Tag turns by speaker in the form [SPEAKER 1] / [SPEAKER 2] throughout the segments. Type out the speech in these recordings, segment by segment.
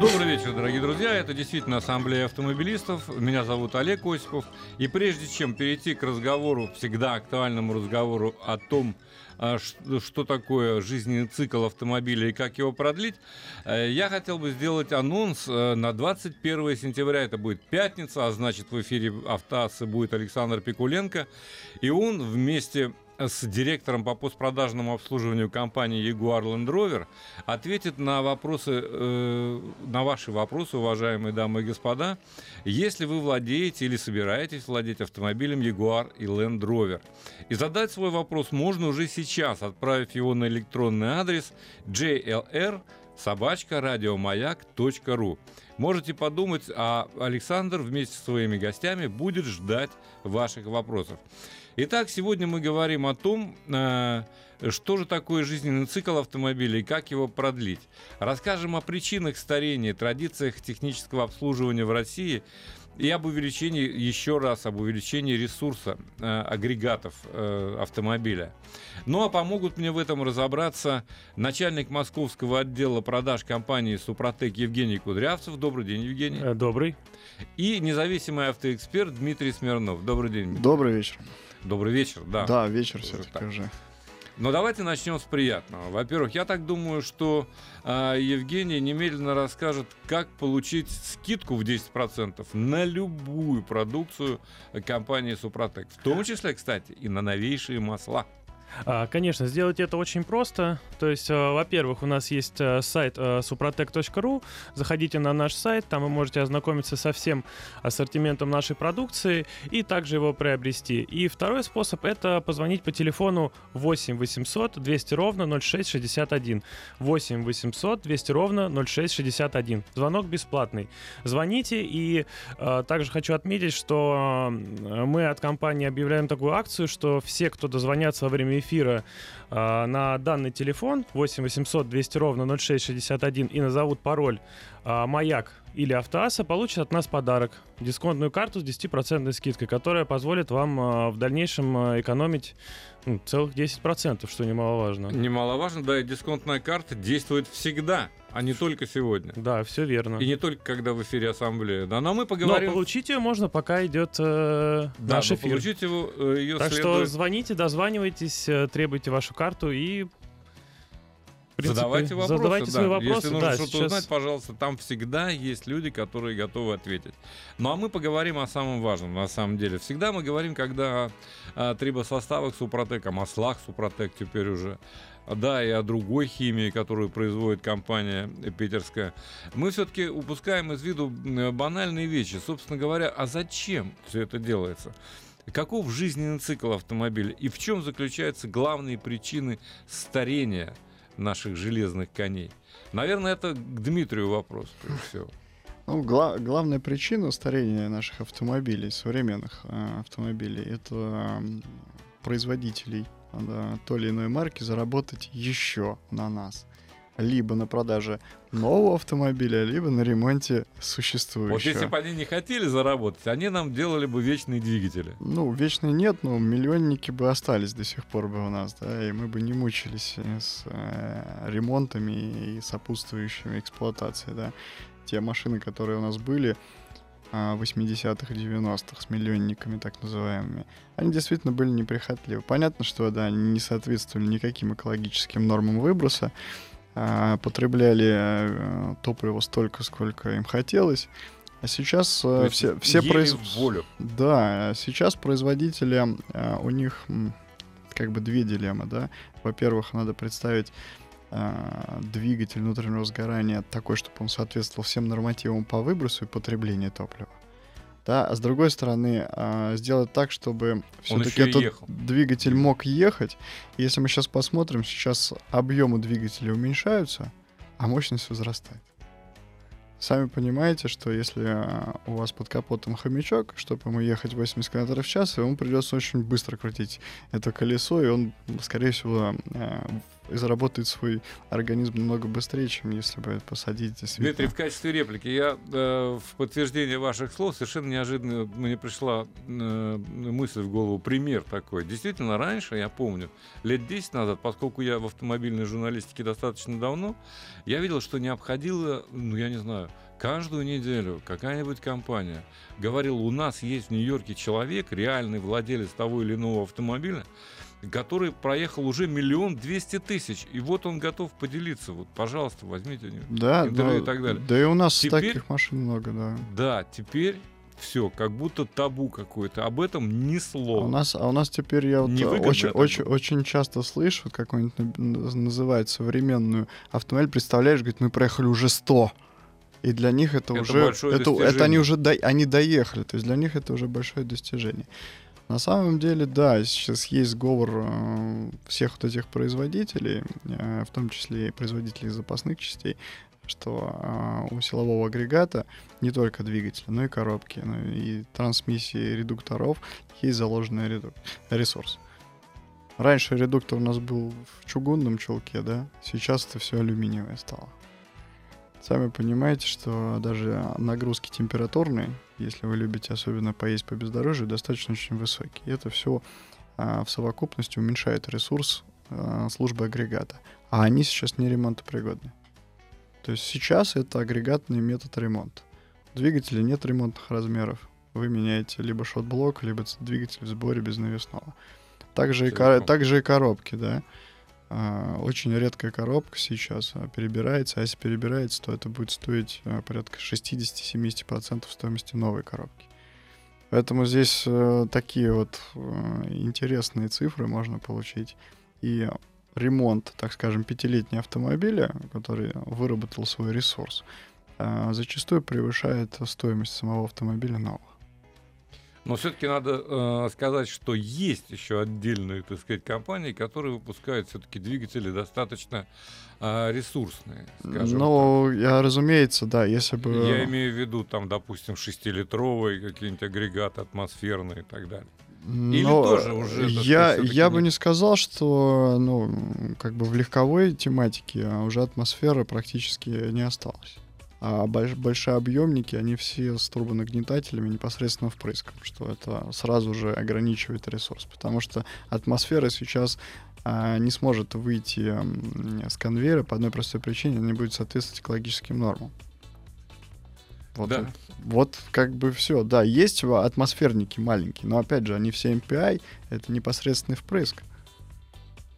[SPEAKER 1] Добрый вечер, дорогие друзья. Это действительно Ассамблея автомобилистов. Меня зовут Олег Осипов. И прежде чем перейти к разговору, всегда актуальному разговору о том, а, что такое жизненный цикл автомобиля и как его продлить, э, я хотел бы сделать анонс э, на 21 сентября. Это будет пятница, а значит в эфире Автоассы будет Александр Пикуленко. И он вместе с директором по постпродажному обслуживанию компании Jaguar Land Rover ответит на вопросы, э, на ваши вопросы, уважаемые дамы и господа, если вы владеете или собираетесь владеть автомобилем Jaguar и Land Rover. И задать свой вопрос можно уже сейчас, отправив его на электронный адрес jlr собачка радиомаяк.ру. Можете подумать, а Александр вместе со своими гостями будет ждать ваших вопросов. Итак, сегодня мы говорим о том, э, что же такое жизненный цикл автомобиля и как его продлить. Расскажем о причинах старения, традициях технического обслуживания в России и об увеличении, еще раз, об увеличении ресурса э, агрегатов э, автомобиля. Ну а помогут мне в этом разобраться начальник московского отдела продаж компании «Супротек» Евгений Кудрявцев. Добрый день, Евгений.
[SPEAKER 2] Добрый.
[SPEAKER 1] И независимый автоэксперт Дмитрий Смирнов. Добрый день.
[SPEAKER 3] Добрый вечер.
[SPEAKER 1] Добрый вечер, да.
[SPEAKER 3] Да, вечер все-таки уже.
[SPEAKER 1] Но давайте начнем с приятного. Во-первых, я так думаю, что э, Евгений немедленно расскажет, как получить скидку в 10% на любую продукцию компании Супротек. В том числе, кстати, и на новейшие масла.
[SPEAKER 2] А, конечно, сделать это очень просто. То есть, а, во-первых, у нас есть а, сайт suprotec.ru. Заходите на наш сайт, там вы можете ознакомиться со всем ассортиментом нашей продукции и также его приобрести. И второй способ это позвонить по телефону 8 800 200 ровно 0661. 8 800 200 ровно 0661. Звонок бесплатный. Звоните и также хочу отметить, что мы от компании объявляем такую акцию, что все, кто дозвонятся во время эфира э, на данный телефон 8 800 200 ровно 0661 и назовут пароль э, «Маяк» или «Автоаса», получат от нас подарок. Дисконтную карту с 10% скидкой, которая позволит вам э, в дальнейшем э, экономить ну, целых 10%, что немаловажно.
[SPEAKER 1] Немаловажно, да, и дисконтная карта действует всегда а не только сегодня.
[SPEAKER 2] Да, все верно.
[SPEAKER 1] И не только когда в эфире ассамблеи. Да, но мы поговорим.
[SPEAKER 2] Но получить ее можно, пока идет э, да, наш эфир.
[SPEAKER 1] Получить его, э, ее
[SPEAKER 2] так следует... что звоните, дозванивайтесь, э, требуйте вашу карту и
[SPEAKER 1] принципе, задавайте вопросы.
[SPEAKER 2] Задавайте
[SPEAKER 1] да.
[SPEAKER 2] свои вопросы.
[SPEAKER 1] Если нужно
[SPEAKER 2] да,
[SPEAKER 1] что-то
[SPEAKER 2] сейчас...
[SPEAKER 1] узнать, пожалуйста, там всегда есть люди, которые готовы ответить. Ну а мы поговорим о самом важном, на самом деле. Всегда мы говорим, когда о, о трибосоставах Супротек, о маслах Супротек теперь уже, да, и о другой химии, которую производит компания питерская, мы все-таки упускаем из виду банальные вещи. Собственно говоря, а зачем все это делается? Каков жизненный цикл автомобиля и в чем заключаются главные причины старения наших железных коней? Наверное, это к Дмитрию вопрос, всего.
[SPEAKER 3] Ну, гла- главная причина старения наших автомобилей, современных э, автомобилей, это э, производителей да, той или иной марки заработать еще на нас. Либо на продаже нового автомобиля, либо на ремонте существующего. Вот
[SPEAKER 1] если бы они не хотели заработать, они нам делали бы вечные двигатели.
[SPEAKER 3] Ну, вечные нет, но миллионники бы остались до сих пор бы у нас, да, и мы бы не мучились с э, ремонтами и сопутствующими эксплуатацией, да. Те машины, которые у нас были, 80-х и 90-х с миллионниками так называемыми, они действительно были неприхотливы. Понятно, что да, они не соответствовали никаким экологическим нормам выброса, потребляли э, топливо столько, сколько им хотелось. А сейчас э, все, все произ...
[SPEAKER 1] волю.
[SPEAKER 3] Да, сейчас производители, э, у них как бы две дилеммы, да. Во-первых, надо представить двигатель внутреннего сгорания такой, чтобы он соответствовал всем нормативам по выбросу и потреблению топлива. Да, а с другой стороны, э, сделать так, чтобы все-таки этот ехал. двигатель мог ехать. Если мы сейчас посмотрим, сейчас объемы двигателя уменьшаются, а мощность возрастает. Сами понимаете, что если э, у вас под капотом хомячок, чтобы ему ехать 80 км в час, ему придется очень быстро крутить это колесо, и он, скорее всего, э, заработает свой организм намного быстрее, чем если бы посадить действительно.
[SPEAKER 1] Дмитрий, в качестве реплики, я э, в подтверждение ваших слов совершенно неожиданно мне пришла э, мысль в голову, пример такой. Действительно, раньше, я помню, лет 10 назад, поскольку я в автомобильной журналистике достаточно давно, я видел, что не обходило, ну, я не знаю, каждую неделю какая-нибудь компания говорила, у нас есть в Нью-Йорке человек, реальный владелец того или иного автомобиля, который проехал уже миллион двести тысяч. И вот он готов поделиться. Вот, пожалуйста, возьмите
[SPEAKER 3] да,
[SPEAKER 1] интервью
[SPEAKER 3] да,
[SPEAKER 1] и так далее.
[SPEAKER 3] Да и у нас
[SPEAKER 1] Теперь-
[SPEAKER 3] таких машин много, да.
[SPEAKER 1] Да, теперь все, как будто табу какое-то. Об этом ни
[SPEAKER 3] А
[SPEAKER 1] слова.
[SPEAKER 3] у нас, а у нас теперь я вот очень, очень, очень часто слышу, вот какой-нибудь называют современную автомобиль, представляешь, говорит, мы проехали уже 100. И для них это,
[SPEAKER 1] Это
[SPEAKER 3] уже, это, это они уже до- они доехали, то есть для них это уже большое достижение. На самом деле, да, сейчас есть сговор э, всех вот этих производителей, э, в том числе и производителей запасных частей, что э, у силового агрегата не только двигателя, но и коробки, но и трансмиссии редукторов есть заложенный реду- ресурс. Раньше редуктор у нас был в чугунном чулке, да, сейчас это все алюминиевое стало. Сами понимаете, что даже нагрузки температурные, если вы любите особенно поесть по бездорожью, достаточно очень высокие. И это все в совокупности уменьшает ресурс а, службы агрегата. А они сейчас не ремонтопригодны. То есть сейчас это агрегатный метод ремонта. У двигателя нет ремонтных размеров. Вы меняете либо шот-блок, либо двигатель в сборе без навесного. Также и, кор- также и коробки, да. А, Очень редкая коробка сейчас а, перебирается, а если перебирается, то это будет стоить а, порядка 60-70% стоимости новой коробки. Поэтому здесь э, такие вот э, интересные цифры можно получить. И ремонт, так скажем, пятилетнего автомобиля, который выработал свой ресурс, зачастую превышает стоимость самого автомобиля нового.
[SPEAKER 1] Но все-таки надо э, сказать, что есть еще отдельные, так сказать, компании, которые выпускают все-таки двигатели достаточно э, ресурсные. Скажем
[SPEAKER 3] Ну, я, разумеется, да, если бы...
[SPEAKER 1] Я имею в виду, там, допустим, шестилитровые какие-нибудь агрегаты атмосферные и так далее. Или
[SPEAKER 3] Но
[SPEAKER 1] тоже уже,
[SPEAKER 3] я,
[SPEAKER 1] сказать,
[SPEAKER 3] я бы не сказал, что, ну, как бы в легковой тематике а уже атмосфера практически не осталась. А больш- большеобъемники, они все с турбонагнетателями непосредственно впрыском, что это сразу же ограничивает ресурс, потому что атмосфера сейчас а, не сможет выйти м, с конвейера по одной простой причине, она не будет соответствовать экологическим нормам. Вот,
[SPEAKER 1] Да.
[SPEAKER 3] вот как бы все. Да, есть атмосферники маленькие, но опять же, они все MPI, это непосредственный впрыск.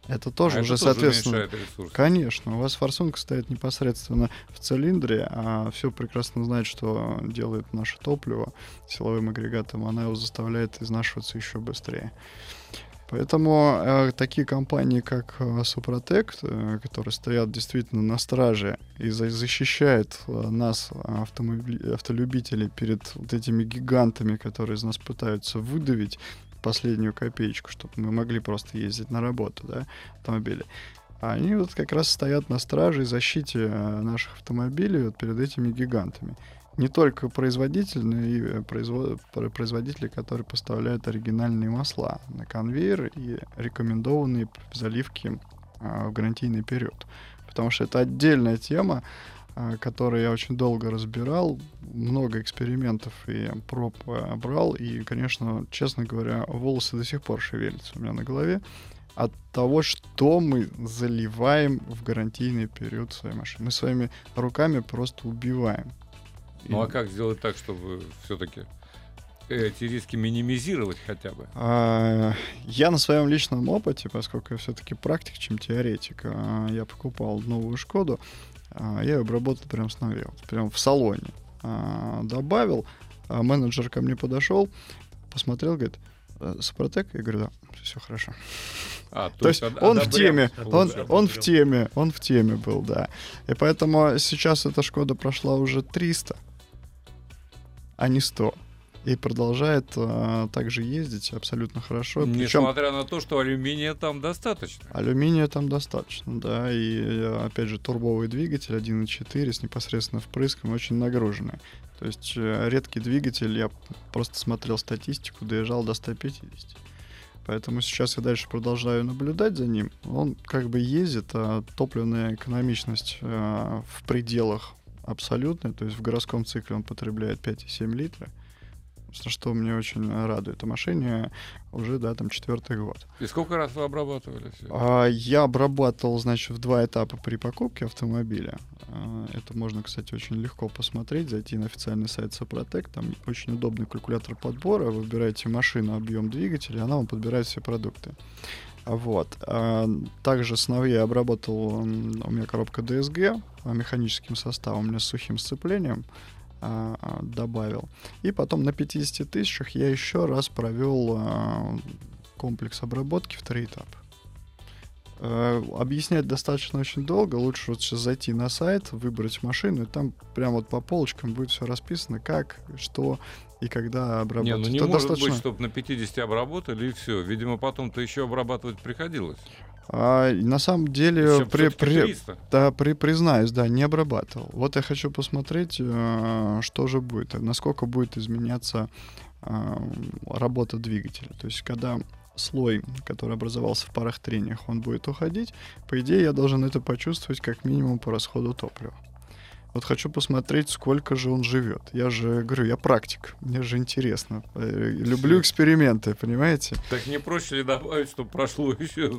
[SPEAKER 3] Это тоже
[SPEAKER 1] А
[SPEAKER 3] уже,
[SPEAKER 1] это тоже
[SPEAKER 3] соответственно. Конечно, у вас форсунка стоит непосредственно в цилиндре, а все прекрасно знает, что делает наше топливо силовым агрегатом, она его заставляет изнашиваться еще быстрее. Поэтому э, такие компании, как э, Супротек, э, которые стоят действительно на страже и за- защищают э, нас, автомобили- автолюбителей, перед вот этими гигантами, которые из нас пытаются выдавить последнюю копеечку, чтобы мы могли просто ездить на работу, да, автомобили. Они вот как раз стоят на страже и защите э, наших автомобилей вот перед этими гигантами. Не только производитель, но и э, произво- про- производители, которые поставляют оригинальные масла на конвейер и рекомендованные заливки а, в гарантийный период. Потому что это отдельная тема, а, которую я очень долго разбирал, много экспериментов и проб а, брал, и, конечно, честно говоря, волосы до сих пор шевелятся у меня на голове от того, что мы заливаем в гарантийный период своей машины. Мы своими руками просто убиваем.
[SPEAKER 1] Ну а
[SPEAKER 3] И-
[SPEAKER 1] как сделать так, чтобы все-таки эти риски минимизировать хотя бы?
[SPEAKER 3] А, Я на своем личном опыте, поскольку я все-таки практик, чем теоретик, а, я покупал новую Шкоду, а, я ее обработал прям с вот прям в салоне. А, Добавил, а менеджер ко мне подошел, посмотрел, говорит, «Э, Супротек? Я говорю, да, все хорошо.
[SPEAKER 1] А,
[SPEAKER 3] То есть
[SPEAKER 1] од-
[SPEAKER 3] он в теме, он, он в теме, он в теме был, да. И поэтому сейчас эта Шкода прошла уже 300, а не 100. И продолжает э, также ездить абсолютно хорошо. Причем
[SPEAKER 1] Несмотря на то, что алюминия там достаточно.
[SPEAKER 3] алюминия там достаточно, да, и э, опять же турбовый двигатель 1.4 с непосредственно впрыском очень нагруженный. То есть э, редкий двигатель, я просто смотрел статистику, доезжал до 150. Поэтому сейчас я дальше продолжаю наблюдать за ним. Он как бы ездит, а топливная экономичность э, в пределах абсолютной, то есть в городском цикле он потребляет 5,7 литра, что- что меня очень радует. А машине уже, да, там четвертый год.
[SPEAKER 1] И сколько раз вы обрабатывали все?
[SPEAKER 3] А, Я обрабатывал, значит, в два этапа при покупке автомобиля. А, Это можно, кстати, очень легко посмотреть, зайти на официальный сайт Сопротек. Там очень удобный калькулятор подбора. Выбираете машину, объем двигателя, она вам подбирает все продукты. А Вот. А, Также сновья я обработал, у меня коробка DSG а, механическим составом, у меня с сухим сцеплением а, а, добавил. И потом на 50 тысячах я еще раз провел а, комплекс обработки в три этапа. Э, Объяснять достаточно очень долго. Лучше вот сейчас зайти на сайт, выбрать машину, и там прям вот по полочкам будет все расписано, как, что и когда
[SPEAKER 1] Не,
[SPEAKER 3] обработать.
[SPEAKER 1] ну не
[SPEAKER 3] Это
[SPEAKER 1] может
[SPEAKER 3] достаточно-
[SPEAKER 1] быть, чтобы на 50 обработали и все. Видимо, потом-то еще обрабатывать приходилось.
[SPEAKER 3] А, на самом деле, при, при-
[SPEAKER 1] 300.
[SPEAKER 3] да, при, признаюсь, да, не обрабатывал. Вот я хочу посмотреть, э, что же будет, насколько будет изменяться э, работа двигателя. То есть, когда слой, который образовался в парах трениях, он будет уходить, по идее, я должен это почувствовать как минимум по расходу топлива. Вот хочу посмотреть, сколько же он живет. Я же говорю, я практик, мне же интересно. Э, Люблю эксперименты, понимаете?
[SPEAKER 1] Так не проще ли добавить, чтобы прошло еще?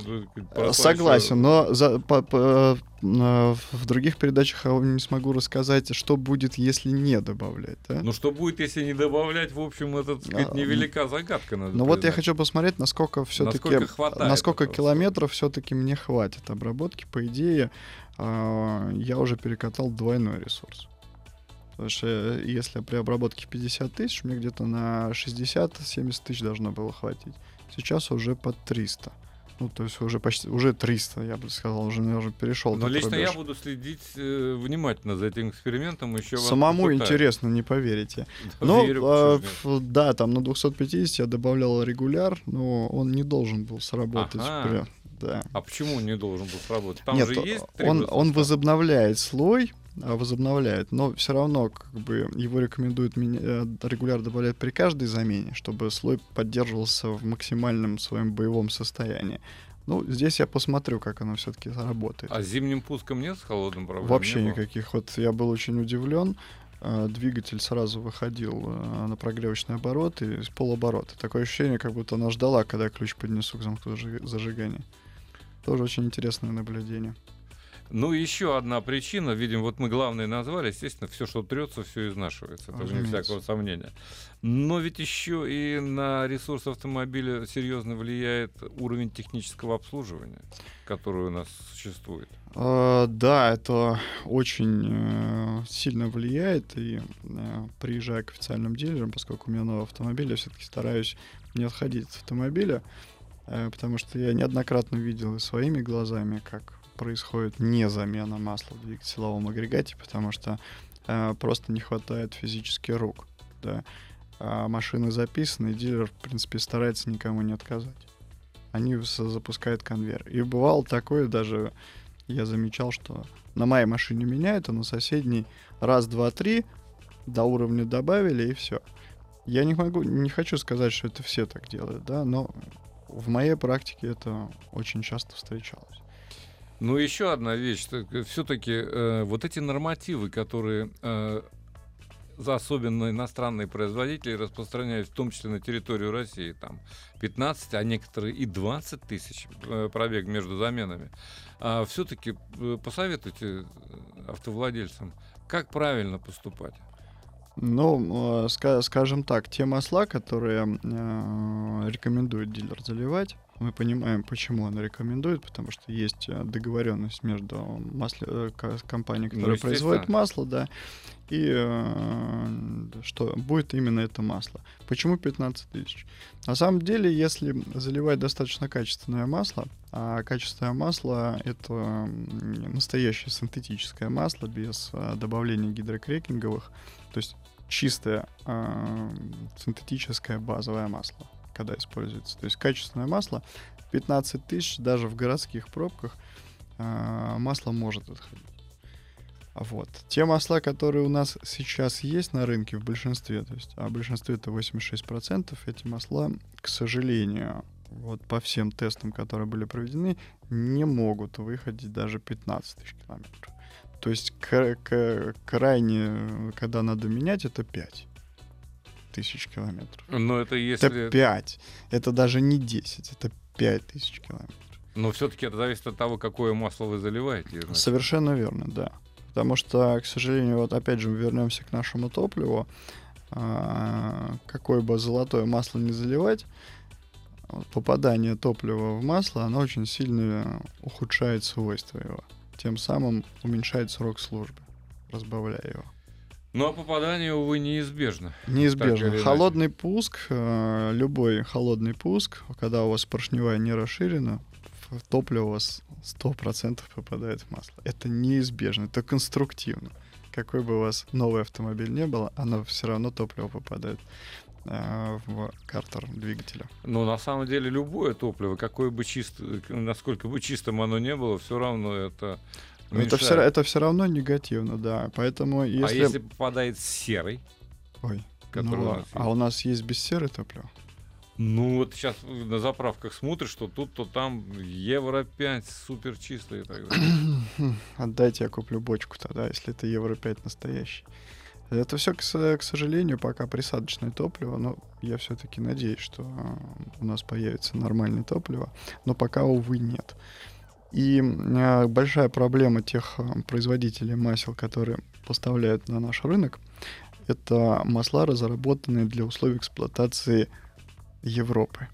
[SPEAKER 3] Э, Согласен, но за- по- по- э, в других передачах я вам не смогу рассказать, что будет, если не добавлять. Да?
[SPEAKER 1] Ну что будет, если не добавлять, в общем, это, так сказать,
[SPEAKER 3] А,
[SPEAKER 1] невелика загадка. Надо
[SPEAKER 3] Но вот я хочу посмотреть, насколько все-таки,
[SPEAKER 1] Насколько
[SPEAKER 3] насколько километров все-таки мне хватит обработки. По идее, я уже перекатал двойной ресурс. Потому что э, если при обработке в 50 тысяч, мне где-то на 60-70 тысяч должно было хватить. Сейчас уже под 300. Ну, то есть уже почти, уже 300, я бы сказал, уже, наверное, перешел.
[SPEAKER 1] Но лично я
[SPEAKER 3] рубеж.
[SPEAKER 1] буду следить э, внимательно за этим экспериментом. Еще
[SPEAKER 3] Самому интересно, не поверите.
[SPEAKER 1] Да,
[SPEAKER 3] Ну,
[SPEAKER 1] верю,
[SPEAKER 3] ф- да, там на 250 я добавлял регуляр, но он не должен был сработать.
[SPEAKER 1] Ага.
[SPEAKER 3] прям, да.
[SPEAKER 1] А почему не должен был сработать? Там
[SPEAKER 3] Нет,
[SPEAKER 1] же есть
[SPEAKER 3] он, он возобновляет слой, а, возобновляет, но все равно как бы его рекомендуют э, регуляр добавлять при каждой замене, чтобы слой поддерживался в максимальном своем боевом состоянии. Ну, здесь я посмотрю, как оно все-таки работает.
[SPEAKER 1] А с зимним пуском нет с холодным проблем?
[SPEAKER 3] Вообще никаких. Вот я был очень удивлен. Э, Двигатель сразу выходил э, на прогревочный оборот и с полоборота. Такое ощущение, как будто она ждала, когда ключ поднесу к замку зажи- зажигания. Тоже очень интересное наблюдение.
[SPEAKER 1] Ну, еще одна причина, видим, вот мы главное назвали, естественно, все, что трется, все изнашивается, это вне всякого сомнения. Но ведь еще и на ресурс автомобиля серьезно влияет уровень технического обслуживания, который у нас существует.
[SPEAKER 3] Э, Да, это очень э, сильно влияет. И э, приезжая к официальным дилерам, поскольку у меня новый автомобиль, я все-таки стараюсь не отходить от автомобиля, э, потому что я неоднократно видел и своими глазами, как происходит не замена масла в двигателевом агрегате, потому что э, просто не хватает физически рук. Да. А машины записаны, и дилер, в принципе, старается никому не отказать. Они запускают конвейер. И бывало такое даже, я замечал, что на моей машине меняют, а на соседней раз, два, три до уровня добавили и все. Я не могу, не хочу сказать, что это все так делают, да, но в моей практике это очень часто встречалось.
[SPEAKER 1] Ну, еще одна вещь. Все-таки вот эти нормативы, которые э, особенно иностранные производители распространяют, в том числе на территорию России, там 15, а некоторые и 20 тысяч э, пробег между заменами. А все-таки посоветуйте э, автовладельцам, как правильно поступать.
[SPEAKER 3] Ну, э, ска- скажем так, те масла, которые э, рекомендует дилер заливать, мы понимаем, почему он рекомендует, потому что есть э, договоренность между масле- э, ко- компанией,
[SPEAKER 1] Ну,
[SPEAKER 3] которая производит
[SPEAKER 1] естественно.
[SPEAKER 3] масло, да, и э, что будет именно это масло. Почему 15 тысяч? На самом деле, если заливать достаточно качественное масло, а качественное масло это настоящее синтетическое масло без э, добавления гидрокрекинговых, то есть чистое э, синтетическое базовое масло, когда используется. То есть качественное масло 15 тысяч даже в городских пробках э, масло может отходить. Вот. Те масла, которые у нас сейчас есть на рынке в большинстве, то есть, а в большинстве это 86%, эти масла, к сожалению, вот по всем тестам, которые были проведены, не могут выходить даже 15 тысяч километров. То есть к- к- крайне, когда надо менять, это 5 тысяч километров.
[SPEAKER 1] Но это если...
[SPEAKER 3] Это 5. Это даже не 10, это 5 тысяч километров.
[SPEAKER 1] Но все-таки это зависит от того, какое масло вы заливаете. значит.
[SPEAKER 3] Совершенно верно, да. Потому что, к сожалению, вот опять же, мы вернемся к нашему топливу. А, Какое бы золотое масло не заливать, попадание топлива в масло, оно очень сильно ухудшает свойства его. Тем самым уменьшает срок службы, разбавляя его.
[SPEAKER 1] Ну а попадание, увы, неизбежно.
[SPEAKER 3] Неизбежно.
[SPEAKER 1] иначе.
[SPEAKER 3] Холодный пуск, э, любой холодный пуск, когда у вас поршневая не расширена, в топливо у вас 100% попадает в масло. Это неизбежно, это конструктивно. Какой бы у вас новый автомобиль не было, оно все равно топливо попадает э, в картер двигателя.
[SPEAKER 1] Но на самом деле любое топливо, какое бы чисто, насколько бы чистым оно не было, все равно это
[SPEAKER 3] Но это все, это все равно негативно, да. Поэтому если...
[SPEAKER 1] А если попадает серый,
[SPEAKER 3] Ой,
[SPEAKER 1] который
[SPEAKER 3] ну,
[SPEAKER 1] у нас
[SPEAKER 3] а у нас есть без серы топливо?
[SPEAKER 1] Ну вот сейчас на заправках смотришь, что тут, то там евро 5, супер чистый и так далее.
[SPEAKER 3] Отдайте, я куплю бочку тогда, если это Евро 5 настоящий. Это все, к, к сожалению, пока присадочное топливо, но я все-таки надеюсь, что э, у нас появится нормальное топливо, но пока, увы, нет. И э, большая проблема тех э, производителей масел, которые поставляют на наш рынок, это масла, разработанные для условий эксплуатации Европы.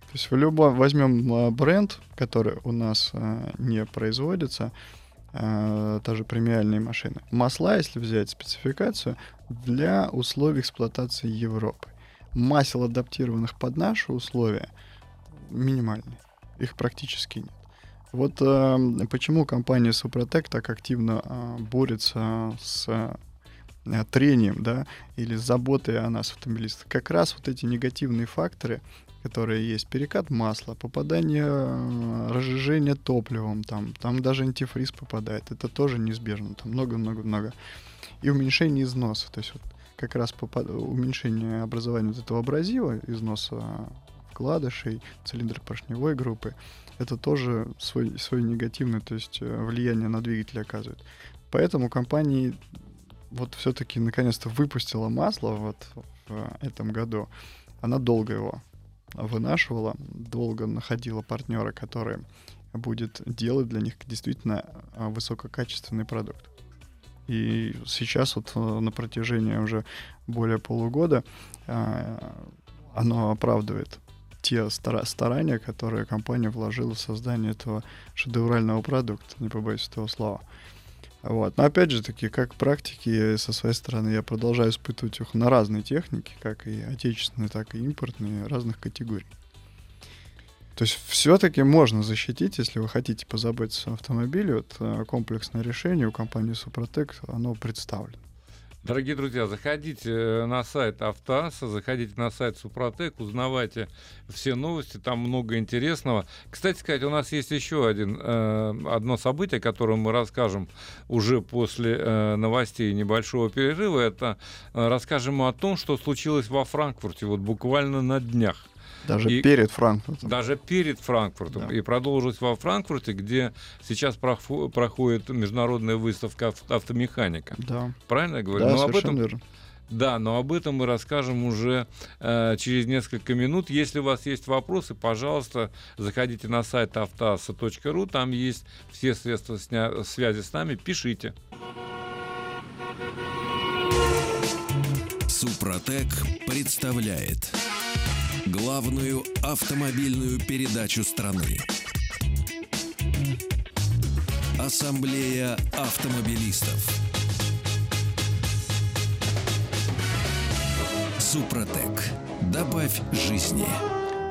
[SPEAKER 3] То есть в любом возьмем э, бренд, который у нас не производится, та же премиальные машины. Масла, если взять спецификацию, для условий эксплуатации Европы. Масел, адаптированных под наши условия, минимальные. Их практически нет. Вот э, почему компания Супротек так активно э, борется с э, трением, да, или с заботой о нас, автомобилистах. Как раз вот эти негативные факторы, которые есть, перекат масла, попадание, э, разжижение топливом, там, там даже антифриз попадает, это тоже неизбежно, там много-много-много. И уменьшение износа, то есть вот как раз попад- уменьшение образования вот этого абразива, износа вкладышей, цилиндр поршневой группы, это тоже свой, свой негативный, то есть э, влияние на двигатель оказывает. Поэтому компания вот все-таки наконец-то выпустила масло вот в этом году. Она долго его вынашивала, долго находила партнера, который будет делать для них действительно а, высококачественный продукт. И сейчас вот э, на протяжении уже более полугода оно оправдывает те стара- старания, которые компания вложила в создание этого шедеврального продукта, не побоюсь этого слова. Вот. Но опять же таки, как практики, со своей стороны, я продолжаю испытывать их на разные техники, как и отечественные, так и импортные, разных категорий. То есть все-таки можно защитить, если вы хотите позаботиться о автомобиле, вот э, комплексное решение у компании Супротек, оно представлено.
[SPEAKER 1] Дорогие друзья, заходите э, на сайт Автоаса, заходите на сайт Супротек, узнавайте все новости, там много интересного. Кстати сказать, у нас есть еще один, э, одно событие, которое мы расскажем уже после э, новостей небольшого перерыва. Это э, расскажем о том, что случилось во Франкфурте вот буквально на днях.
[SPEAKER 3] Даже
[SPEAKER 1] И-
[SPEAKER 3] перед Франкфуртом.
[SPEAKER 1] Даже перед Франкфуртом.
[SPEAKER 3] Да.
[SPEAKER 1] И продолжилось во Франкфурте, где сейчас прохфу- проходит международная выставка ав- автомеханика.
[SPEAKER 3] Да,
[SPEAKER 1] Правильно я говорю?
[SPEAKER 3] да
[SPEAKER 1] Но об
[SPEAKER 3] совершенно
[SPEAKER 1] этом
[SPEAKER 3] верно.
[SPEAKER 1] да, но об этом мы расскажем уже э, через несколько минут. Если у вас есть вопросы, пожалуйста, заходите на сайт автоаса.ру, там есть все средства сня- связи с нами, пишите.
[SPEAKER 4] Супротек представляет главную автомобильную передачу страны. Ассамблея автомобилистов. Супротек. Добавь жизни.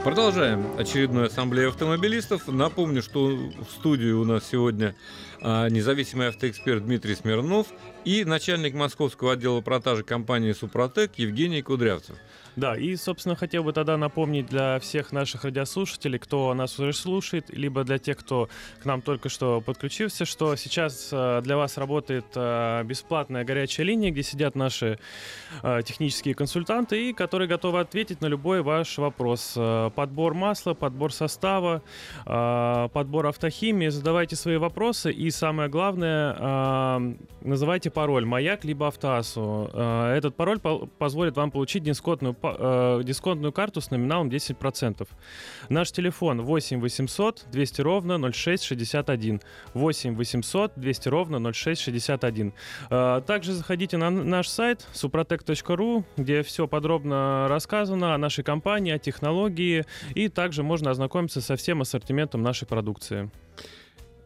[SPEAKER 1] Продолжаем очередную ассамблею автомобилистов. Напомню, что в студии у нас сегодня а, независимый автоэксперт Дмитрий Смирнов и начальник московского отдела продажи компании «Супротек» Евгений Кудрявцев.
[SPEAKER 2] Да, и, собственно, хотел бы тогда напомнить для всех наших радиослушателей, кто нас уже слушает, либо для тех, кто к нам только что подключился, что сейчас э, для вас работает э, бесплатная горячая линия, где сидят наши э, технические консультанты, и которые готовы ответить на любой ваш вопрос. Подбор масла, подбор состава, подбор автохимии. Задавайте свои вопросы, и самое главное, называйте пароль «Маяк» либо «Автоасу». Этот пароль позволит вам получить дисконтную э, дисконтную карту с номиналом 10%. Наш телефон 8 800 200 ровно 0661. 8 800 200 ровно 0661. Э, также заходите на наш сайт suprotec.ru, где все подробно рассказано о нашей компании, о технологии, и также можно ознакомиться со всем ассортиментом нашей продукции.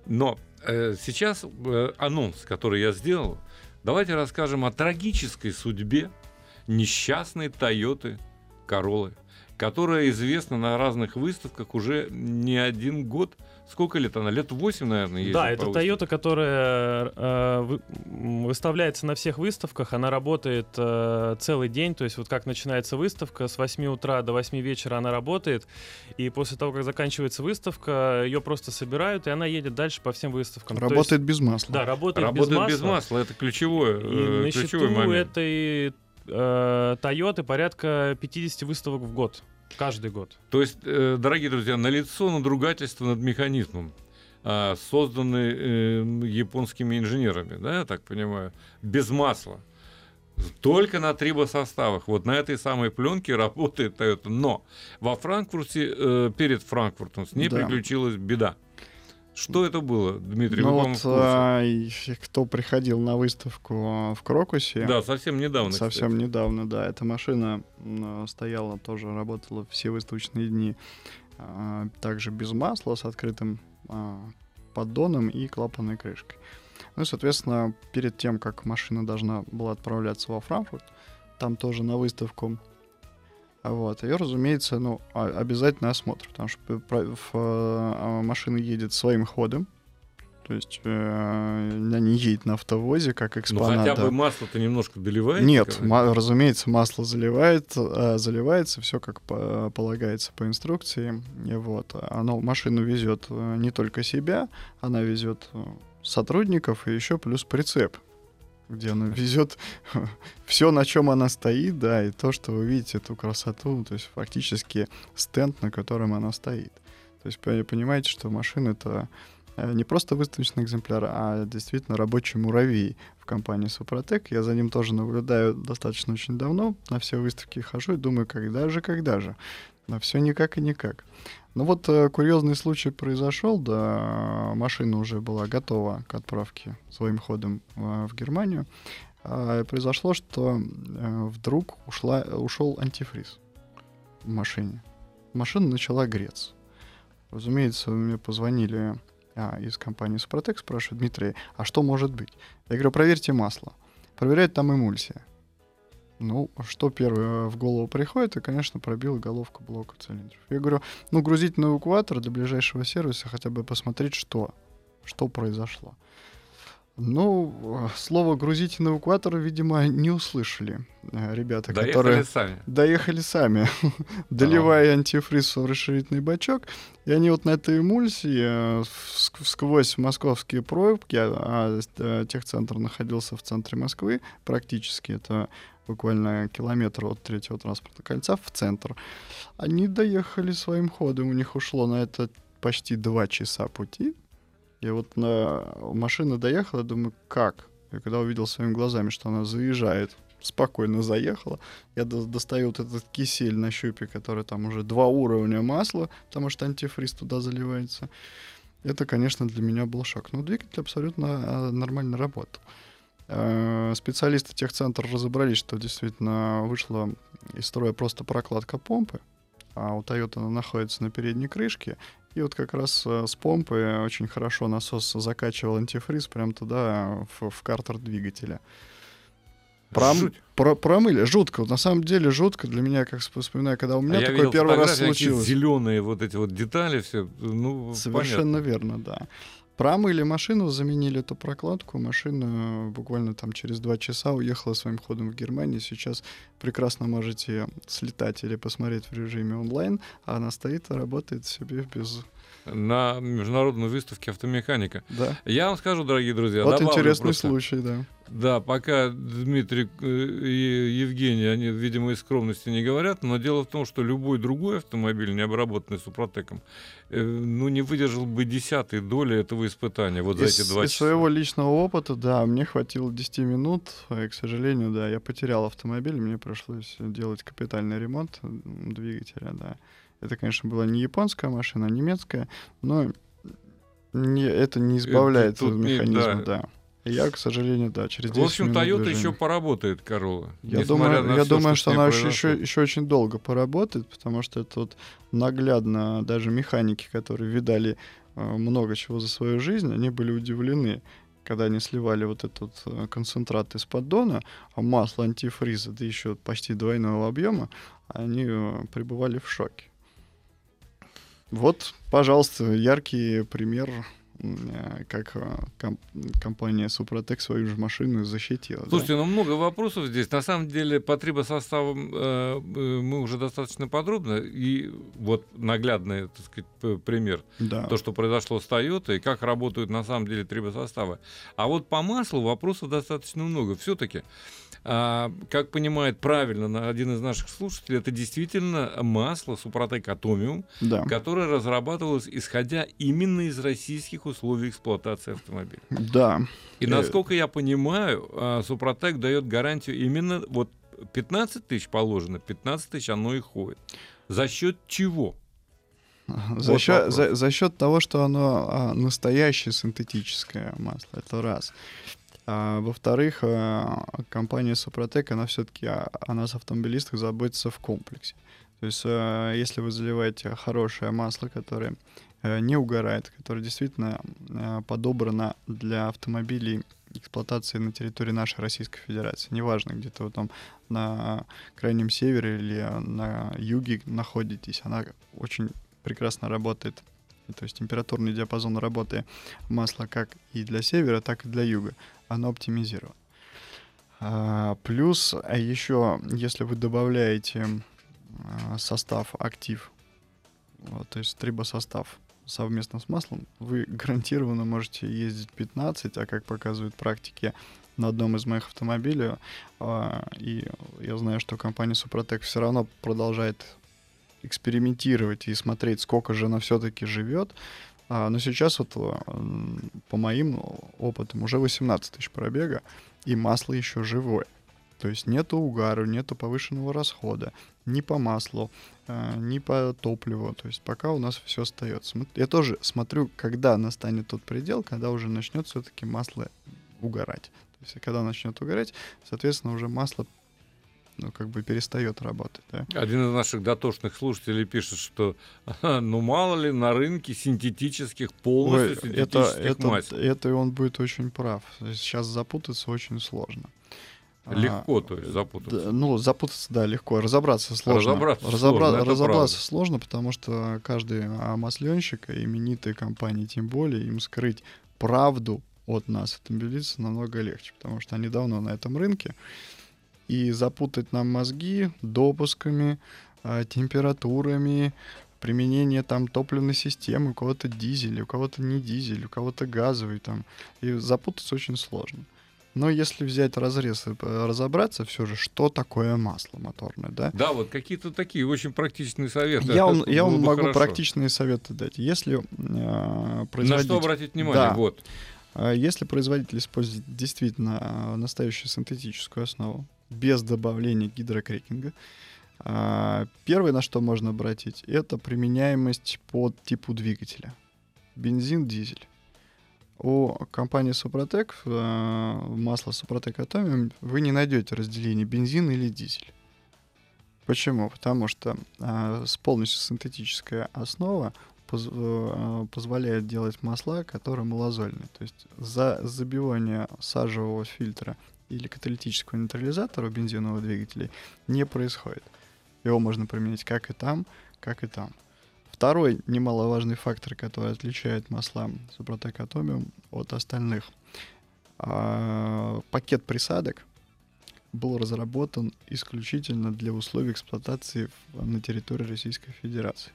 [SPEAKER 1] Но э, сейчас э, анонс, который я сделал, давайте расскажем о трагической судьбе несчастной Тойоты Королы, которая известна на разных выставках уже не один год. Сколько лет она? Лет 8, наверное, ездит
[SPEAKER 2] Да, это Toyota, которая э, выставляется на всех выставках. Она работает э, целый день. То есть вот как начинается выставка, с 8 утра до 8 вечера она работает. И после того, как заканчивается выставка, ее просто собирают, и она едет дальше по всем выставкам.
[SPEAKER 3] Работает есть, без масла.
[SPEAKER 2] Да, работает,
[SPEAKER 1] работает
[SPEAKER 2] без масла.
[SPEAKER 1] без масла. Это ключевое,
[SPEAKER 2] и
[SPEAKER 1] э,
[SPEAKER 2] на
[SPEAKER 1] ключевой
[SPEAKER 2] счету
[SPEAKER 1] момент.
[SPEAKER 2] этой э, Toyota порядка 50 выставок в год. Каждый год.
[SPEAKER 1] То есть, э, дорогие друзья, налицо надругательство над механизмом, э, созданный э, японскими инженерами, да, я так понимаю, без масла. Только на трибосоставах. Вот на этой самой пленке работает Toyota. Но во Франкфурте, э, перед Франкфуртом, с ней да. приключилась беда. Что это было, Дмитрий?
[SPEAKER 3] Ну вот, а, кто приходил на выставку в Крокусе.
[SPEAKER 1] Да, совсем недавно.
[SPEAKER 3] Совсем кстати. недавно, да. Эта машина стояла, тоже работала все выставочные дни. А, также без масла, с открытым а, поддоном и клапанной крышкой. Ну и, соответственно, перед тем, как машина должна была отправляться во Франкфурт, там тоже на выставку вот. Ее, разумеется, ну, обязательно осмотр, потому что а, машина едет своим ходом, то есть э, она не едет на автовозе, как экспонат.
[SPEAKER 1] Ну хотя бы масло-то немножко доливает?
[SPEAKER 3] Нет, ма- разумеется, масло заливает, э, заливается, все как по- полагается по инструкции. И вот. Оно, машину везет э, не только себя, она везет э, сотрудников и еще плюс прицеп где она везет все, на чем она стоит, да, и то, что вы видите, эту красоту, то есть фактически стенд, на котором она стоит. То есть понимаете, что машина это э, не просто выставочный экземпляр, а действительно рабочий муравей в компании Супротек. Я за ним тоже наблюдаю достаточно очень давно, на все выставки хожу и думаю, когда же, когда же. Но все никак и никак. Ну вот э, курьезный случай произошел, да, машина уже была готова к отправке своим ходом э, в Германию. А произошло, что э, вдруг ушла, ушел антифриз в машине. Машина начала греться. Разумеется, мне позвонили а, из компании Супротек, спрашивают, Дмитрий, а что может быть? Я говорю, проверьте масло. Проверяют там эмульсия. Ну, что первое в голову приходит, и, конечно, пробил головку блока цилиндров. Я говорю, ну, грузить на эвакуатор до ближайшего сервиса, хотя бы посмотреть, что, что произошло. Ну, слово «грузить на эвакуатор», видимо, не услышали э, ребята,
[SPEAKER 1] доехали
[SPEAKER 3] которые...
[SPEAKER 1] сами.
[SPEAKER 3] Доехали сами, доливая антифриз в расширительный бачок. И они вот на этой эмульсии э, сквозь московские пробки, а, а техцентр находился в центре Москвы, практически это буквально километр от третьего транспортного кольца в центр. Они доехали своим ходом, у них ушло на это почти два часа пути. И вот на машина доехала, думаю, как? И когда увидел своими глазами, что она заезжает, спокойно заехала, я достаю вот этот кисель на щупе, который там уже два уровня масла, потому что антифриз туда заливается. Это, конечно, для меня был шок. Но двигатель абсолютно а, нормально работал. Э, специалисты техцентра разобрались, что действительно вышла из строя просто прокладка помпы, а у Toyota она находится на передней крышке, и вот как раз э, с помпы очень хорошо насос закачивал антифриз прямо туда, в, в картер двигателя. Пром-
[SPEAKER 1] Жуть.
[SPEAKER 3] про- промыли. Жутко. На самом деле жутко для меня, как сп- вспоминаю, когда у меня
[SPEAKER 1] А
[SPEAKER 3] такое первый раз случилось.
[SPEAKER 1] Зеленые вот эти вот детали, все. Ну,
[SPEAKER 3] Совершенно
[SPEAKER 1] понятно.
[SPEAKER 3] верно, да. Промыли машину, заменили эту прокладку. Машина буквально там через два часа уехала своим ходом в Германию. Сейчас прекрасно можете слетать или посмотреть в режиме онлайн. А она стоит и работает себе без...
[SPEAKER 1] На международной выставке автомеханика.
[SPEAKER 3] Да.
[SPEAKER 1] Я вам скажу, дорогие друзья,
[SPEAKER 3] вот интересный
[SPEAKER 1] просто.
[SPEAKER 3] случай, да.
[SPEAKER 1] Да, пока Дмитрий э, и Евгений, они, видимо, из скромности не говорят, но дело в том, что любой другой автомобиль, не обработанный Супротеком, э, ну, не выдержал бы десятой доли этого испытания вот за
[SPEAKER 3] из,
[SPEAKER 1] эти два
[SPEAKER 3] из
[SPEAKER 1] часа.
[SPEAKER 3] своего личного опыта, да, мне хватило 10 минут, и, к сожалению, да, я потерял автомобиль, мне пришлось делать капитальный ремонт двигателя, да. Это, конечно, была не японская машина, а немецкая, но не, это не избавляет
[SPEAKER 1] тут
[SPEAKER 3] от
[SPEAKER 1] не-
[SPEAKER 3] механизма,
[SPEAKER 1] да.
[SPEAKER 3] да. Я, к сожалению, да, через 10
[SPEAKER 1] В общем, Toyota еще поработает, Королла.
[SPEAKER 3] Я думаю, я
[SPEAKER 1] всё,
[SPEAKER 3] думаю, что
[SPEAKER 1] ней
[SPEAKER 3] она еще,
[SPEAKER 1] произошло.
[SPEAKER 3] еще, еще очень долго поработает, потому что это вот наглядно даже механики, которые видали э, много чего за свою жизнь, они были удивлены, когда они сливали вот этот э, концентрат из поддона, а масло антифриза, да еще почти двойного объема, они э, пребывали в шоке. Вот, пожалуйста, яркий пример, как э, ком- компания Супротек свою же машину защитила. да.
[SPEAKER 1] Слушайте, ну много вопросов здесь. На самом деле по трибосоставам э, э, мы уже достаточно подробно. И вот наглядный, так сказать, пример.
[SPEAKER 3] да.
[SPEAKER 1] То, что произошло с Toyota и как работают на самом деле трибосоставы. А вот по маслу вопросов достаточно много. Все-таки, как понимает правильно один из наших слушателей, это действительно масло Супротек Атомиум,
[SPEAKER 3] да.
[SPEAKER 1] которое разрабатывалось исходя именно из российских условий эксплуатации автомобиля.
[SPEAKER 3] Да.
[SPEAKER 1] И
[SPEAKER 3] Э,
[SPEAKER 1] насколько я понимаю, а, Супротек дает гарантию именно вот 15 тысяч положено, 15 тысяч оно и ходит. За счет чего?
[SPEAKER 3] За,
[SPEAKER 1] Вот
[SPEAKER 3] счет,
[SPEAKER 1] вопрос.
[SPEAKER 3] за, за счет того, что оно а, настоящее синтетическое масло, это раз. А, во-вторых, а, компания Супротек, она все-таки о нас, автомобилистах, заботится в комплексе. То есть, а, если вы заливаете хорошее масло, которое не угорает, которое действительно э, подобрано для автомобилей эксплуатации на территории нашей Российской Федерации. Неважно, где-то вы там на крайнем севере или на юге находитесь, она очень прекрасно работает. То есть температурный диапазон работы масла как и для севера, так и для юга. Оно оптимизировано. А, плюс, а еще, если вы добавляете а, состав актив, вот, то есть трибосостав совместно с маслом, вы гарантированно можете ездить 15, а как показывают практики на одном из моих автомобилей, а, и я знаю, что компания Супротек все равно продолжает экспериментировать и смотреть, сколько же она все-таки живет. А, но сейчас вот м, по моим опытам уже 18 тысяч пробега, и масло еще живое. То есть нету угара, нету повышенного расхода ни по маслу, ни по топливу. То есть пока у нас все остается. Я тоже смотрю, когда настанет тот предел, когда уже начнет все-таки масло угорать. То есть когда начнет угорать, соответственно, уже масло ну, как бы перестает работать. Да?
[SPEAKER 1] Один из наших дотошных слушателей пишет, что ну мало ли на рынке синтетических,
[SPEAKER 3] Ой,
[SPEAKER 1] полностью
[SPEAKER 3] это,
[SPEAKER 1] синтетических
[SPEAKER 3] это,
[SPEAKER 1] масел.
[SPEAKER 3] это и он будет очень прав. Сейчас запутаться очень сложно. А,
[SPEAKER 1] Легко, то есть, запутаться.
[SPEAKER 3] Да, ну, запутаться, да, легко. Разобраться сложно.
[SPEAKER 1] Разобраться
[SPEAKER 3] Разобра-
[SPEAKER 1] сложно,
[SPEAKER 3] разобраться
[SPEAKER 1] правда.
[SPEAKER 3] сложно, потому что каждый масленщик, именитые компании тем более, им скрыть правду от нас, автомобилистов, намного легче, потому что они давно на этом рынке. И запутать нам мозги допусками, а, температурами, применение там топливной системы, у кого-то дизель, у кого-то не дизель, у кого-то газовый там. И запутаться очень сложно. Но если взять разрез и э, разобраться все же, что такое масло моторное, да?
[SPEAKER 1] Да, вот какие-то такие очень практичные советы.
[SPEAKER 3] Я вам, я вам могу
[SPEAKER 1] хорошо.
[SPEAKER 3] практичные советы дать. Если э,
[SPEAKER 1] На
[SPEAKER 3] производитель,
[SPEAKER 1] что обратить внимание?
[SPEAKER 3] Да.
[SPEAKER 1] Вот.
[SPEAKER 3] э, если производитель использует действительно э, настоящую синтетическую основу, без добавления гидрокрекинга, э, первое, на что можно обратить, это применяемость по типу двигателя. Бензин, дизель. У компании Супротек, э, масло Супротек Атомиум, вы не найдете разделение бензин или дизель. Почему? Потому что э, с полностью синтетическая основа э, позволяет делать масла, которые малозольные. То есть за забивание сажевого фильтра или каталитического нейтрализатора бензиновых двигателей не происходит. Его можно применить как и там, как и там. Второй немаловажный фактор, который отличает масла Супротек Atomium от остальных. А, пакет присадок был разработан исключительно для условий эксплуатации на территории Российской Федерации.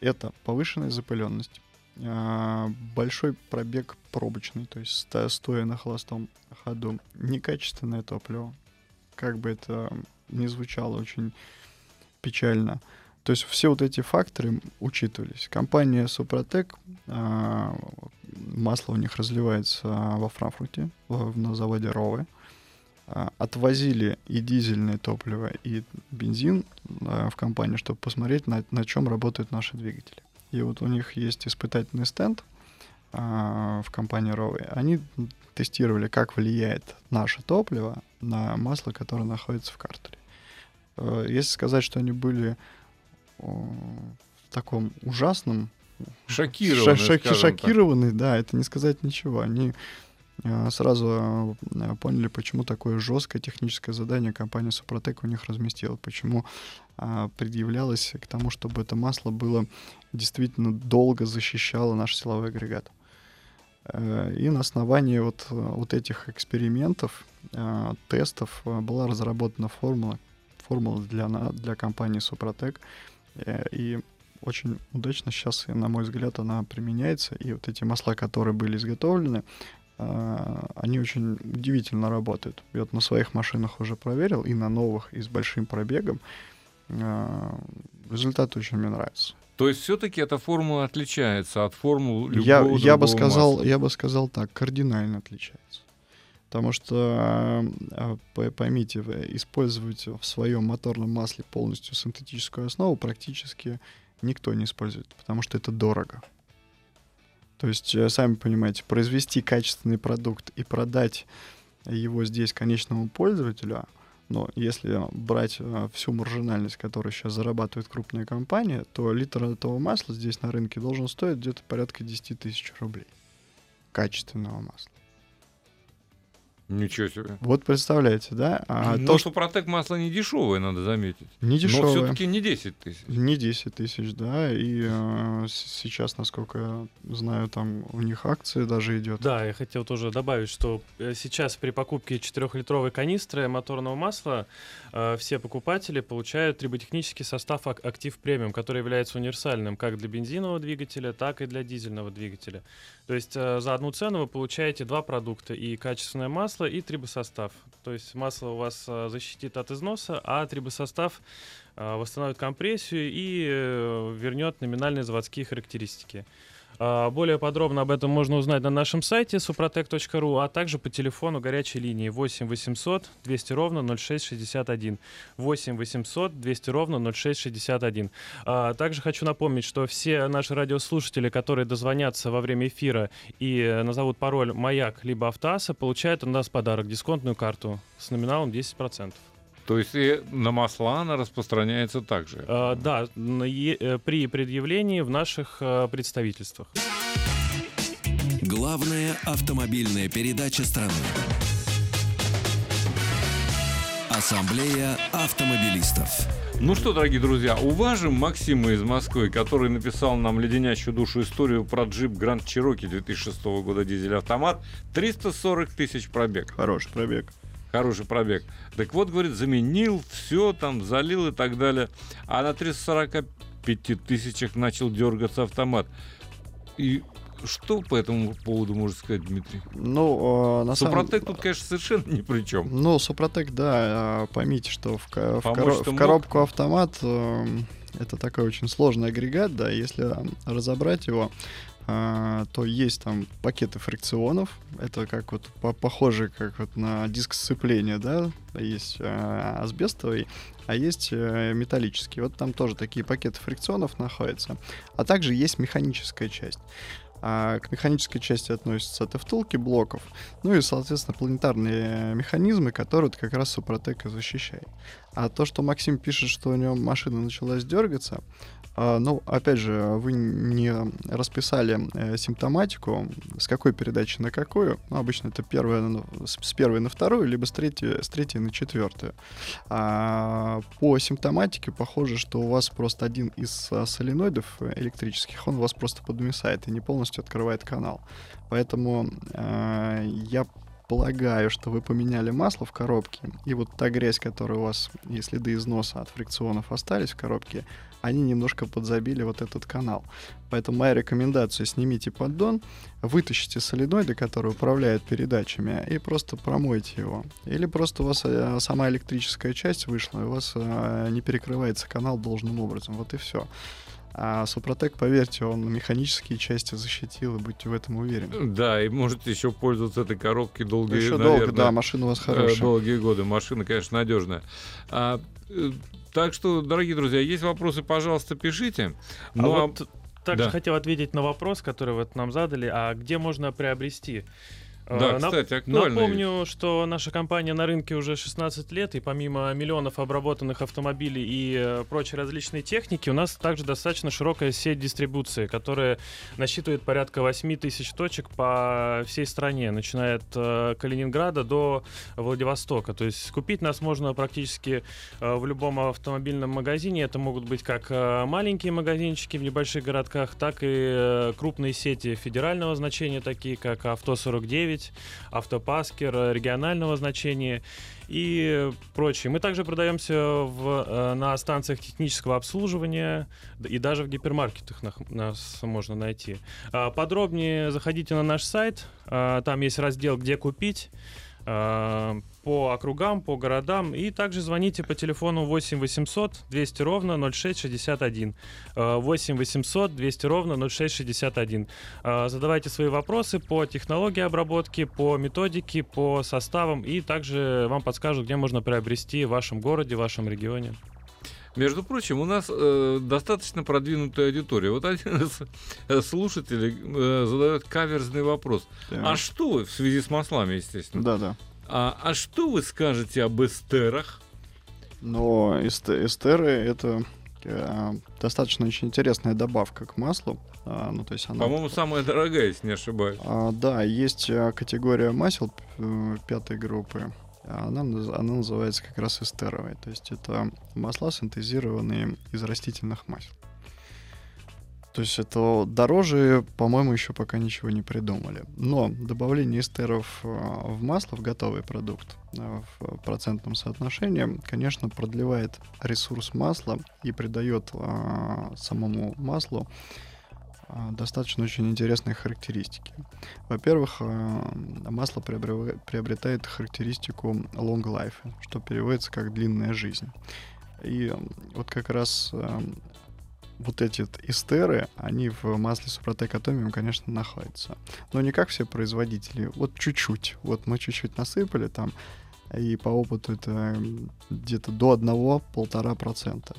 [SPEAKER 3] Это повышенная запыленность, а, большой пробег пробочный, то есть стоя на холостом ходу, некачественное топливо, как бы это ни звучало очень печально. То есть все вот эти факторы учитывались. Компания Супротек, а, масло у них разливается во Франкфурте, на заводе Рове. А, отвозили и дизельное топливо, и бензин в компанию, чтобы посмотреть, на, на чем работают наши двигатели. И вот у них есть испытательный стенд а, в компании Рове. Они тестировали, как влияет наше топливо на масло, которое находится в картере. Э, если сказать, что они были в таком ужасном
[SPEAKER 1] шокированы,
[SPEAKER 3] шоки, шокированы, да, это не сказать ничего. Они э, сразу э, поняли, почему такое жесткое техническое задание компания Супротек у них разместила, почему предъявлялось к тому, чтобы это масло было действительно долго защищало наш силовой агрегат. Э, и на основании вот, вот этих экспериментов, тестов была разработана формула, формула для, для компании Супротек, Э, и очень удачно сейчас, на мой взгляд, она применяется. И вот эти масла, которые были изготовлены, а, они очень удивительно работают. Я вот на своих машинах уже проверил, и на новых, и с большим пробегом. А, результат очень мне нравится.
[SPEAKER 1] То есть все-таки эта формула отличается от формул любого
[SPEAKER 3] я, я бы
[SPEAKER 1] сказал,
[SPEAKER 3] масла. Я бы сказал так, кардинально отличается. Потому что, а, поймите, использовать в своем моторном масле полностью синтетическую основу практически никто не использует, потому что это дорого. То есть, э, сами понимаете, произвести качественный продукт и продать его здесь конечному пользователю, но если брать э, всю маржинальность, которую сейчас зарабатывает крупная компания, то литр этого масла здесь на рынке должен стоить где-то порядка 10 тысяч рублей. Качественного масла.
[SPEAKER 1] Ничего себе.
[SPEAKER 3] Вот представляете, да?
[SPEAKER 1] А Но то, что Протек масло не дешевое, надо заметить.
[SPEAKER 3] Не дешевое.
[SPEAKER 1] Но все-таки не 10 тысяч.
[SPEAKER 3] Не 10 тысяч, да. И э, сейчас, насколько я знаю, там у них акции даже идет.
[SPEAKER 2] Да, я хотел тоже добавить, что э, сейчас при покупке 4-литровой канистры моторного масла э, все покупатели получают триботехнический состав Актив Премиум, который является универсальным как для бензинового двигателя, так и для дизельного двигателя. То есть э, за одну цену вы получаете два продукта и качественное масло, и трибосостав. То есть масло у вас э, защитит от износа, а трибосостав э, восстановит компрессию и вернет номинальные заводские характеристики. А, более подробно об этом можно узнать на нашем сайте suprotec.ru, а также по телефону горячей линии 8 800 200 ровно 0661. 8 800 200 ровно 0661. А, также хочу напомнить, что все наши радиослушатели, которые дозвонятся во время эфира и назовут пароль «Маяк» либо «Автоаса», получают у нас подарок, дисконтную карту с номиналом 10%.
[SPEAKER 1] То есть и на масла она распространяется также?
[SPEAKER 2] А, да, э, при предъявлении в наших а, представительствах.
[SPEAKER 4] Главная автомобильная передача страны. Ассамблея автомобилистов.
[SPEAKER 1] Ну что, дорогие друзья, уважим Максима из Москвы, который написал нам леденящую душу историю про джип Гранд Чироки 2006 года дизель-автомат. 340 тысяч пробег.
[SPEAKER 3] Хороший пробег
[SPEAKER 1] хороший пробег. Так вот, говорит, заменил, все там, залил и так далее. А на 345 тысячах начал дергаться автомат. И что по этому поводу можно сказать, Дмитрий?
[SPEAKER 3] Ну, э, на
[SPEAKER 1] Супротек самом... тут, конечно, совершенно ни при чем.
[SPEAKER 3] Ну, Супротек, да, поймите, что в, в, коро... в коробку автомат э, это такой очень сложный агрегат, да, если разобрать его, а, то есть там пакеты фрикционов. Это как вот по похоже как вот на диск сцепления, да, есть а, асбестовый, а есть а, металлический. Вот там тоже такие пакеты фрикционов находятся. А также есть механическая часть. А к механической части относятся это втулки блоков, ну и, соответственно, планетарные механизмы, которые вот как раз Супротек и защищает. А то, что Максим пишет, что у него машина началась дергаться, ну, опять же, вы не расписали э, симптоматику, с какой передачи на какую. Ну, обычно это первая, с, первой на вторую, либо с третьей, с третьей на четвертую. А, по симптоматике похоже, что у вас просто один из а, соленоидов электрических, он вас просто подмесает и не полностью открывает канал. Поэтому а, я полагаю, что вы поменяли масло в коробке, и вот та грязь, которая у вас и следы износа от фрикционов остались в коробке, они немножко подзабили вот этот канал. Поэтому моя рекомендация, снимите поддон, вытащите соленоиды, которые управляют передачами, и просто промойте его. Или просто у вас э, сама электрическая часть вышла, и у вас э, не перекрывается канал должным образом. Вот и все. А Супротек, поверьте, он механические части защитил, и будьте в этом уверены.
[SPEAKER 1] Да, и можете еще пользоваться этой коробкой долгие,
[SPEAKER 3] Еще
[SPEAKER 1] наверное,
[SPEAKER 3] долго, да, машина у вас хорошая.
[SPEAKER 1] долгие годы. Машина, конечно, надежная. А, э, так что, дорогие друзья, есть вопросы, пожалуйста, пишите.
[SPEAKER 2] А
[SPEAKER 1] Ну, а
[SPEAKER 2] вот также
[SPEAKER 1] да.
[SPEAKER 2] хотел ответить на вопрос, который вот нам задали, а где можно приобрести?
[SPEAKER 1] Да,
[SPEAKER 2] Э, нап-
[SPEAKER 1] кстати, актуальная
[SPEAKER 2] Напомню, что наша компания на рынке уже 16 лет, и помимо миллионов обработанных автомобилей и э, прочей различной техники, у нас также достаточно широкая сеть дистрибуции, которая насчитывает порядка 8 тысяч точек по всей стране, начиная от э, Калининграда до Владивостока. То есть купить нас можно практически в любом автомобильном магазине. Это могут быть как маленькие магазинчики в небольших городках, так и крупные сети федерального значения, такие как Авто 49, Автопаскер э, регионального значения и прочее. Мы также продаемся в, э, на станциях технического обслуживания и даже в гипермаркетах нас можно найти. А, Подробнее заходите на наш сайт, а, там есть раздел «Где купить», по округам, по городам. И также звоните по телефону 8 800 200 ровно 0661. А, 8 800 200 ровно 0661. А, Задавайте свои вопросы по технологии обработки, по методике, по составам. И также вам подскажут, где можно приобрести в вашем городе, в вашем регионе.
[SPEAKER 1] Между прочим, у нас э, достаточно продвинутая аудитория. Вот один из э, слушателей э, задает каверзный вопрос. А что вы, в связи с маслами, естественно,
[SPEAKER 3] Да, да.
[SPEAKER 1] а, а что вы скажете об эстерах?
[SPEAKER 3] Но эст- эстеры это э, достаточно очень интересная добавка к маслу. А, ну, то есть она...
[SPEAKER 1] По-моему, самая дорогая, если не ошибаюсь.
[SPEAKER 3] А, да, есть э, категория масел пятой группы. Она, наз- она называется как раз эстеровой. То есть это масла, синтезированные из растительных масел. То есть это дороже, по-моему, еще пока ничего не придумали. Но добавление эстеров э, в масло, в готовый продукт, э, в процентном соотношении, конечно, продлевает ресурс масла и придает э, самому маслу достаточно очень интересные характеристики. Во-первых, э, масло приобретает характеристику long life, что переводится как длинная жизнь. И вот как раз э, вот эти эстеры, они в масле Супротек Атомиум, конечно, находятся. Но не как все производители. Вот чуть-чуть. Вот мы чуть-чуть насыпали там, и по опыту это м, где-то до 1-1,5%.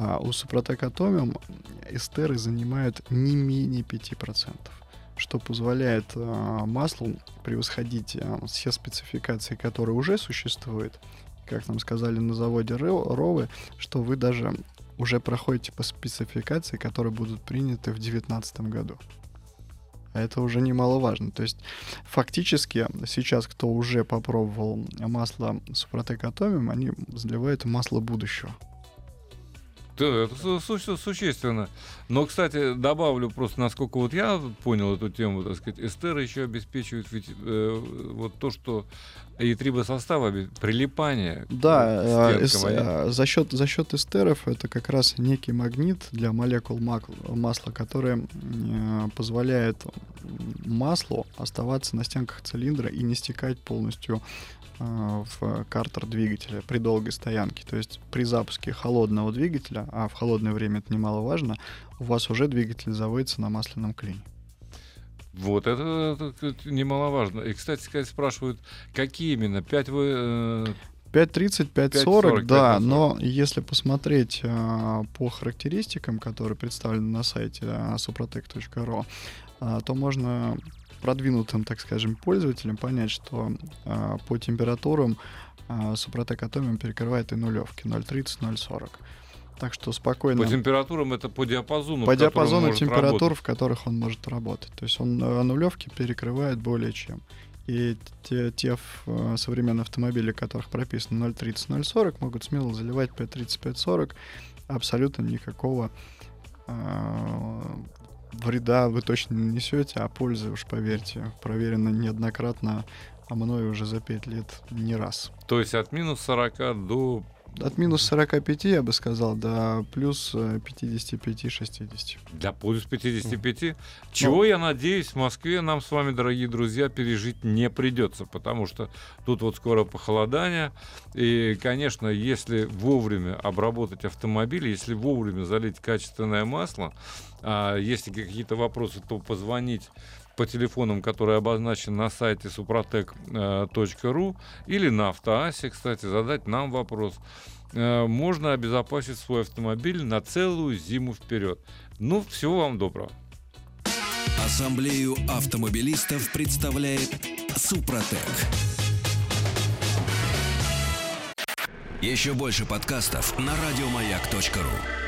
[SPEAKER 3] А у Супротек Атомиум эстеры занимают не менее 5%, что позволяет э, маслу превосходить э, все спецификации, которые уже существуют. Как нам сказали на заводе Ро- Ровы, что вы даже уже проходите по спецификации, которые будут приняты в 2019 году. А это уже немаловажно. То есть фактически сейчас, кто уже попробовал масло Супротек Атомиум, они заливают масло будущего.
[SPEAKER 1] Да, это су- су- существенно. Но, кстати, добавлю просто, насколько вот я понял эту тему, так сказать, эстеры еще обеспечивают ведь э, вот то, что и трибосостава, прилипание к
[SPEAKER 3] Да, э,
[SPEAKER 1] они-
[SPEAKER 3] э, за счет за счет эстеров это как раз некий магнит для молекул мак- масла, который э, позволяет маслу оставаться на стенках цилиндра и не стекать полностью в картер двигателя при долгой стоянке. То есть при запуске холодного двигателя, а в холодное время это немаловажно, у вас уже двигатель заводится на масляном клине.
[SPEAKER 1] Вот, это, это- немаловажно. И, кстати сказать, спрашивают, какие именно? 5 вы... э,
[SPEAKER 3] 5.30, 5.40,
[SPEAKER 1] 5.40,
[SPEAKER 3] да,
[SPEAKER 1] 5.40.
[SPEAKER 3] но если посмотреть э, по характеристикам, которые представлены на сайте э, suprotec.ru, э, то можно продвинутым, так скажем, пользователям понять, что э, по температурам э, Супротек Атомиум перекрывает и нулевки 0.30, 0.40. Так что спокойно.
[SPEAKER 1] По температурам это по диапазону.
[SPEAKER 3] По диапазону температур,
[SPEAKER 1] работать.
[SPEAKER 3] в которых он может работать. То есть он э, нулевки перекрывает более чем. И те, те э, современные автомобили, в которых прописано 0.30, 0.40, могут смело заливать 5.30, 5.40. Абсолютно никакого э, вреда вы точно не несете, а пользы, уж поверьте, проверено неоднократно, а мной уже за 5 лет не раз.
[SPEAKER 1] То есть от минус 40 до...
[SPEAKER 3] От минус 45, я бы сказал, до плюс э, 55-60.
[SPEAKER 1] Для плюс 55. Чего, я надеюсь, в Москве нам с вами, дорогие друзья, пережить не придется, потому что тут вот скоро похолодание. И, конечно, если вовремя обработать автомобиль, если вовремя залить качественное масло, а если какие-то вопросы, то позвонить по телефонам, которые обозначены на сайте suprotec.ru или на автоасе, кстати, задать нам вопрос. Э, Можно обезопасить свой автомобиль на целую зиму вперед. Ну, всего вам доброго.
[SPEAKER 4] Ассамблею автомобилистов представляет Супротек. Еще больше подкастов на радиомаяк.ру.